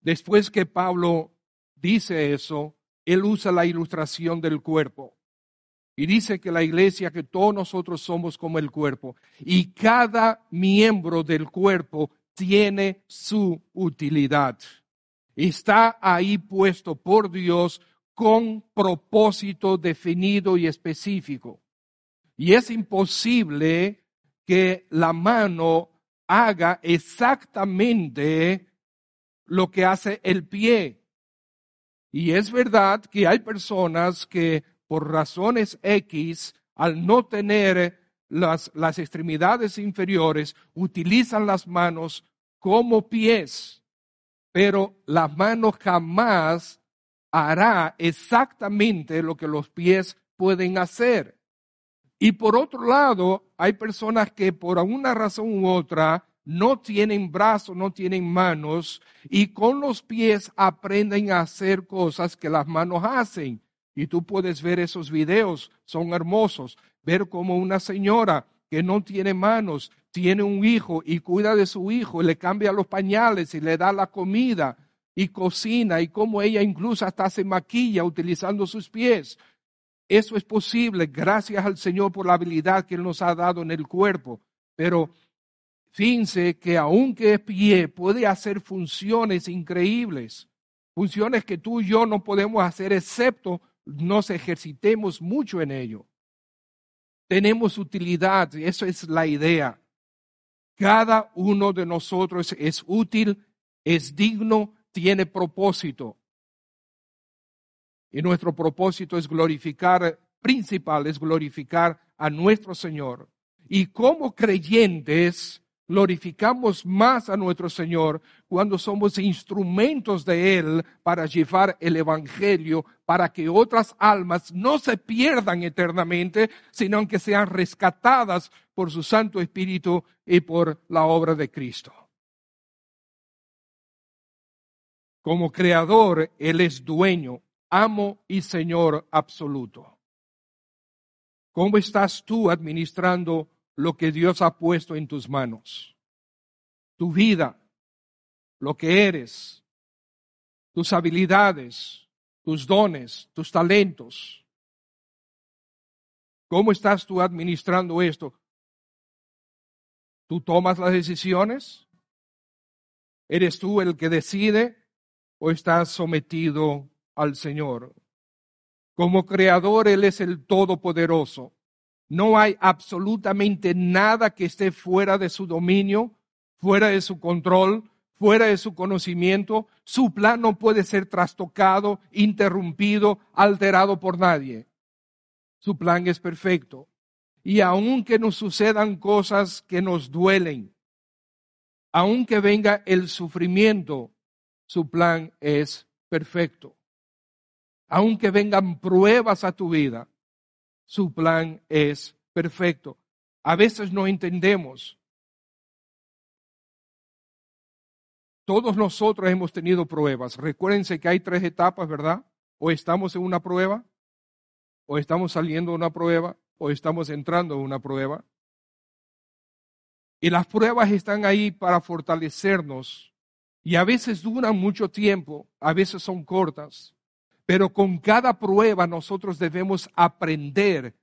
Después que Pablo dice eso, él usa la ilustración del cuerpo. Y dice que la iglesia, que todos nosotros somos como el cuerpo. Y cada miembro del cuerpo tiene su utilidad. Está ahí puesto por Dios con propósito definido y específico. Y es imposible que la mano haga exactamente lo que hace el pie. Y es verdad que hay personas que por razones X, al no tener las, las extremidades inferiores, utilizan las manos como pies, pero la mano jamás hará exactamente lo que los pies pueden hacer. Y por otro lado, hay personas que por alguna razón u otra no tienen brazos, no tienen manos, y con los pies aprenden a hacer cosas que las manos hacen. Y tú puedes ver esos videos, son hermosos. Ver como una señora que no tiene manos, tiene un hijo y cuida de su hijo, le cambia los pañales y le da la comida y cocina y como ella incluso hasta se maquilla utilizando sus pies. Eso es posible gracias al Señor por la habilidad que Él nos ha dado en el cuerpo. Pero fíjense que aunque es pie, puede hacer funciones increíbles, funciones que tú y yo no podemos hacer excepto nos ejercitemos mucho en ello. Tenemos utilidad, eso es la idea. Cada uno de nosotros es útil, es digno, tiene propósito. Y nuestro propósito es glorificar, principal es glorificar a nuestro Señor. Y como creyentes, glorificamos más a nuestro Señor cuando somos instrumentos de Él para llevar el Evangelio, para que otras almas no se pierdan eternamente, sino que sean rescatadas por su Santo Espíritu y por la obra de Cristo. Como creador, Él es dueño, amo y Señor absoluto. ¿Cómo estás tú administrando lo que Dios ha puesto en tus manos. Tu vida, lo que eres, tus habilidades, tus dones, tus talentos. ¿Cómo estás tú administrando esto? ¿Tú tomas las decisiones? ¿Eres tú el que decide o estás sometido al Señor? Como creador, Él es el Todopoderoso. No hay absolutamente nada que esté fuera de su dominio, fuera de su control, fuera de su conocimiento, su plan no puede ser trastocado, interrumpido, alterado por nadie. Su plan es perfecto. Y aunque nos sucedan cosas que nos duelen, aunque venga el sufrimiento, su plan es perfecto. Aunque vengan pruebas a tu vida, su plan es perfecto. A veces no entendemos. Todos nosotros hemos tenido pruebas. Recuérdense que hay tres etapas, ¿verdad? O estamos en una prueba, o estamos saliendo de una prueba, o estamos entrando en una prueba. Y las pruebas están ahí para fortalecernos. Y a veces duran mucho tiempo, a veces son cortas. Pero con cada prueba nosotros debemos aprender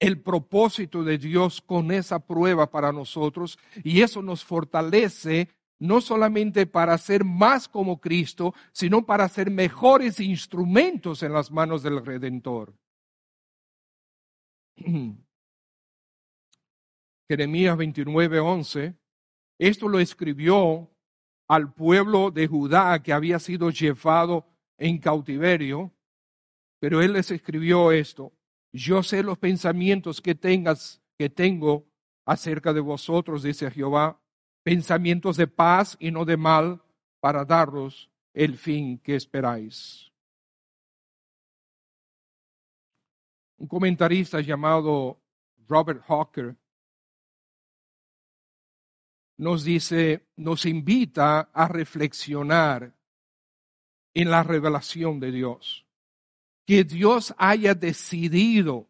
el propósito de Dios con esa prueba para nosotros. Y eso nos fortalece no solamente para ser más como Cristo, sino para ser mejores instrumentos en las manos del Redentor. [clears throat] Jeremías 29, 11, esto lo escribió al pueblo de Judá que había sido llevado en cautiverio, pero él les escribió esto, yo sé los pensamientos que tengas, que tengo acerca de vosotros, dice Jehová, pensamientos de paz y no de mal, para daros el fin que esperáis. Un comentarista llamado Robert Hawker nos dice, nos invita a reflexionar en la revelación de Dios. Que Dios haya decidido,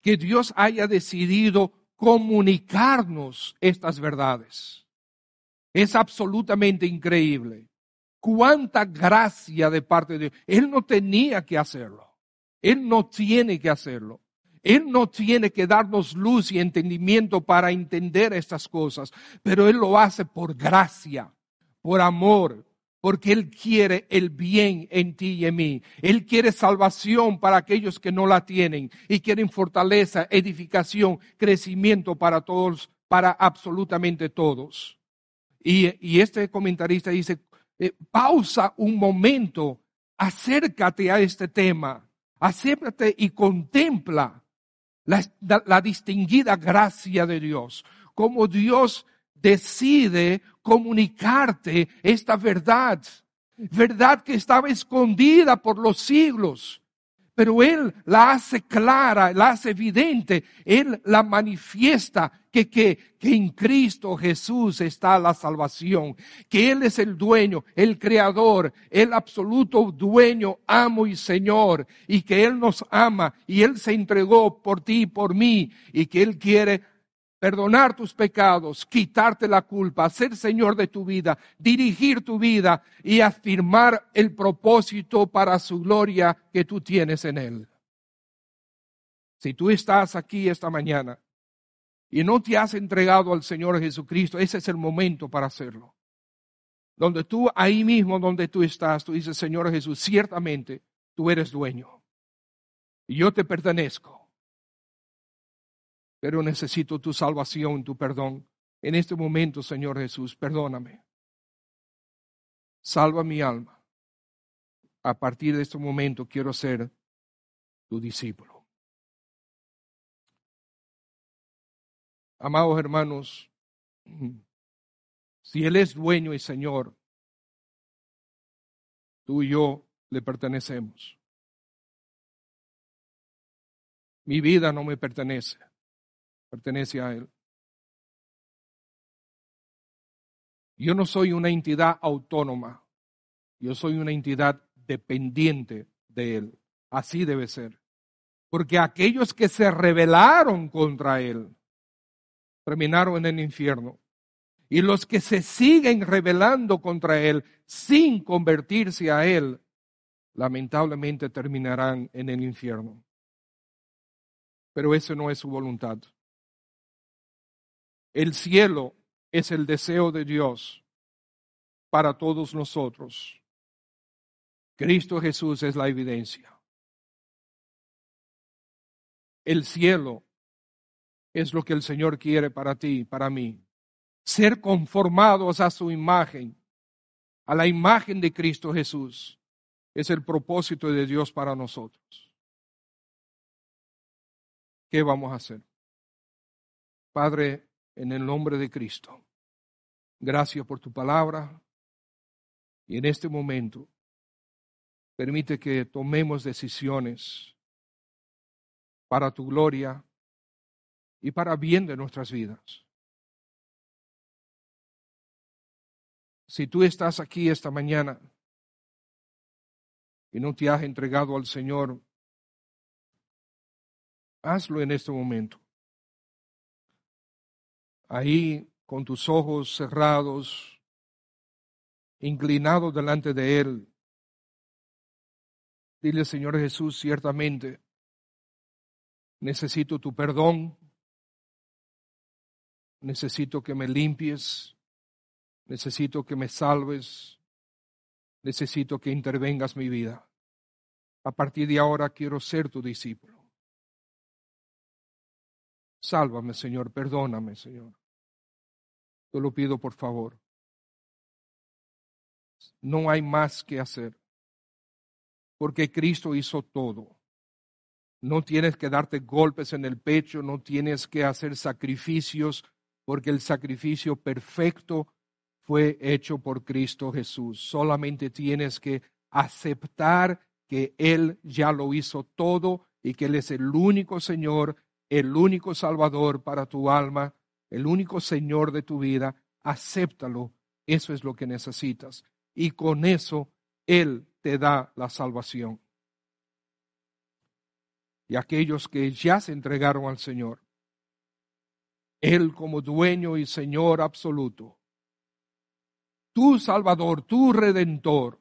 que Dios haya decidido comunicarnos estas verdades. Es absolutamente increíble. Cuánta gracia de parte de Dios. Él no tenía que hacerlo. Él no tiene que hacerlo. Él no tiene que darnos luz y entendimiento para entender estas cosas, pero Él lo hace por gracia, por amor, porque Él quiere el bien en ti y en mí. Él quiere salvación para aquellos que no la tienen y quieren fortaleza, edificación, crecimiento para todos, para absolutamente todos. Y, este comentarista dice, eh, pausa un momento, acércate a este tema, acércate y contempla la, la distinguida gracia de Dios, como Dios decide comunicarte esta verdad, verdad que estaba escondida por los siglos, pero Él la hace clara, la hace evidente, Él la manifiesta que, que, que en Cristo Jesús está la salvación, que Él es el dueño, el creador, el absoluto dueño, amo y Señor, y que Él nos ama y Él se entregó por ti y por mí, y que Él quiere perdonar tus pecados, quitarte la culpa, ser Señor de tu vida, dirigir tu vida y afirmar el propósito para su gloria que tú tienes en Él. Si tú estás aquí esta mañana y no te has entregado al Señor Jesucristo, ese es el momento para hacerlo. Donde tú, ahí mismo donde tú estás, tú dices, Señor Jesús, ciertamente tú eres dueño. Y yo te pertenezco pero necesito tu salvación, tu perdón. En este momento, Señor Jesús, perdóname. Salva mi alma. A partir de este momento quiero ser tu discípulo. Amados hermanos, [clears throat] si Él es dueño y Señor, tú y yo le pertenecemos. Mi vida no me pertenece pertenece a Él. Yo no soy una entidad autónoma, yo soy una entidad dependiente de Él. Así debe ser. Porque aquellos que se rebelaron contra Él terminaron en el infierno. Y los que se siguen rebelando contra Él sin convertirse a Él, lamentablemente terminarán en el infierno. Pero eso no es su voluntad. El cielo es el deseo de Dios para todos nosotros. Cristo Jesús es la evidencia. El cielo es lo que el Señor quiere para ti, para mí. ser conformados a su imagen, a la imagen de Cristo Jesús. Es el propósito de Dios para nosotros. ¿Qué vamos a hacer? Padre, en el nombre de Cristo, gracias por tu palabra y en este momento permite que tomemos decisiones para tu gloria y para bien de nuestras vidas. Si tú estás aquí esta mañana y no te has entregado al Señor, hazlo en este momento. Ahí con tus ojos cerrados, inclinado delante de Él, dile Señor Jesús, ciertamente necesito tu perdón, necesito que me limpies, necesito que me salves, necesito que intervengas mi vida. A partir de ahora quiero ser tu discípulo. Sálvame, Señor, perdóname, Señor. Te lo pido por favor. No hay más que hacer, porque Cristo hizo todo. No tienes que darte golpes en el pecho, no tienes que hacer sacrificios, porque el sacrificio perfecto fue hecho por Cristo Jesús. Solamente tienes que aceptar que Él ya lo hizo todo y que Él es el único Señor, el único Salvador para tu alma, el único Señor de tu vida. Acéptalo. Eso es lo que necesitas. Y con eso Él te da la salvación. Y aquellos que ya se entregaron al Señor, Él como dueño y Señor absoluto, tu Salvador, tu Redentor,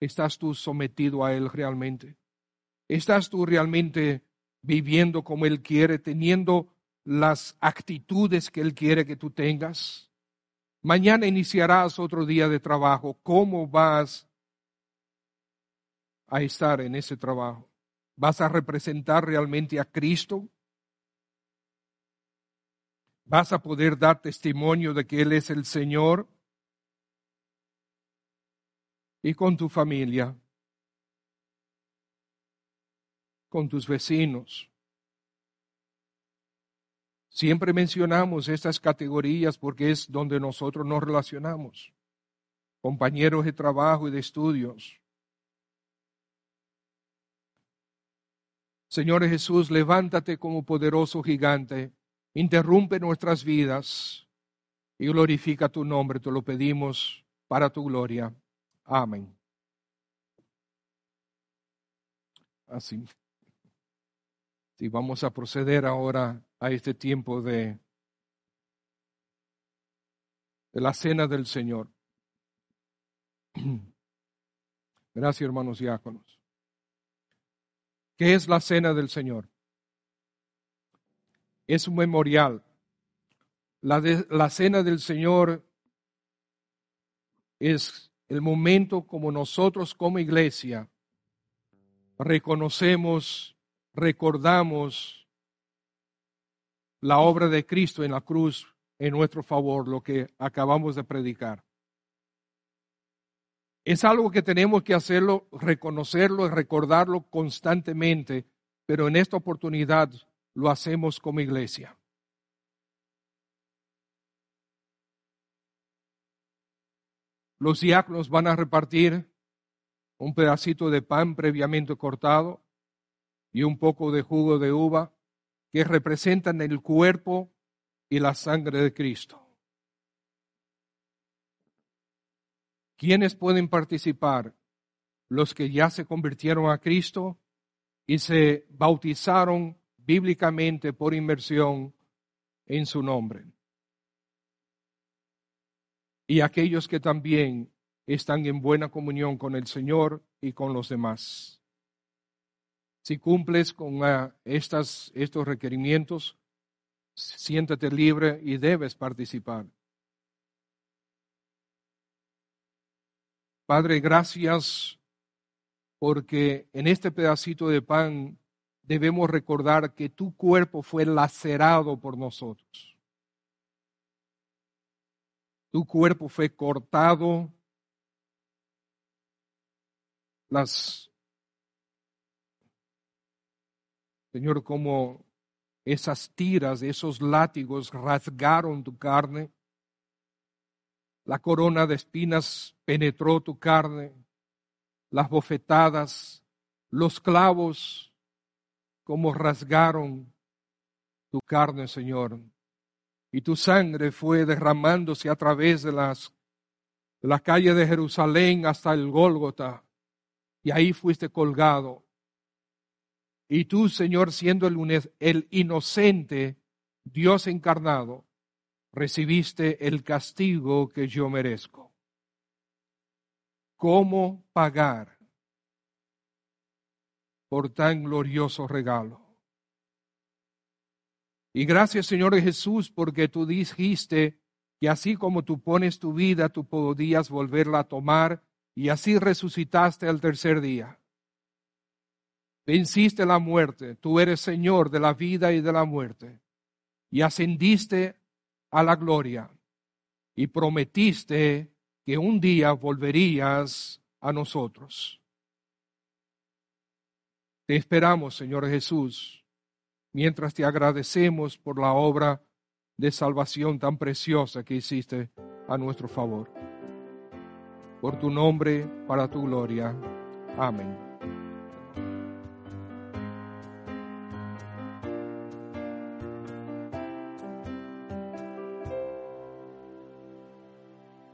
¿estás tú sometido a Él realmente? ¿Estás tú realmente viviendo como Él quiere, teniendo las actitudes que Él quiere que tú tengas? Mañana iniciarás otro día de trabajo. ¿Cómo vas a estar en ese trabajo? ¿Vas a representar realmente a Cristo? ¿Vas a poder dar testimonio de que Él es el Señor? y con tu familia, con tus vecinos. Siempre mencionamos estas categorías porque es donde nosotros nos relacionamos, compañeros de trabajo y de estudios. Señor Jesús, levántate como poderoso gigante, interrumpe nuestras vidas y glorifica tu nombre, te lo pedimos para tu gloria. Amén. Así. Si vamos a proceder ahora a este tiempo de, de la cena del Señor. [clears throat] Gracias, hermanos diáconos. ¿Qué es la cena del Señor? Es un memorial. La, de, la cena del Señor es el momento como nosotros como iglesia reconocemos, recordamos la obra de Cristo en la cruz en nuestro favor, lo que acabamos de predicar. Es algo que tenemos que hacerlo, reconocerlo y recordarlo constantemente, pero en esta oportunidad lo hacemos como iglesia. Los diáconos van a repartir un pedacito de pan previamente cortado y un poco de jugo de uva que representan el cuerpo y la sangre de Cristo. ¿Quiénes pueden participar? Los que ya se convirtieron a Cristo y se bautizaron bíblicamente por inmersión en su nombre y aquellos que también están en buena comunión con el Señor y con los demás. Si cumples con ah, estas, estos requerimientos, siéntate libre y debes participar. Padre, gracias porque en este pedacito de pan debemos recordar que tu cuerpo fue lacerado por nosotros Tu cuerpo fue cortado, las, Señor, como esas tiras, esos látigos rasgaron tu carne, la corona de espinas penetró tu carne, las bofetadas, los clavos, como rasgaron tu carne, Señor. Y tu sangre fue derramándose a través de las la calle de Jerusalén hasta el Gólgota y ahí fuiste colgado. Y tú, Señor, siendo el, el inocente Dios encarnado, recibiste el castigo que yo merezco. ¿Cómo pagar por tan glorioso regalo? Y gracias, Señor Jesús, porque tú dijiste que así como tú pones tu vida, tú podías volverla a tomar y así resucitaste al tercer día. Venciste la muerte, tú eres Señor de la vida y de la muerte, y ascendiste a la gloria, y prometiste que un día volverías a nosotros. Te esperamos, Señor Jesús, mientras te agradecemos por la obra de salvación tan preciosa que hiciste a nuestro favor por tu nombre, para tu gloria. Amén.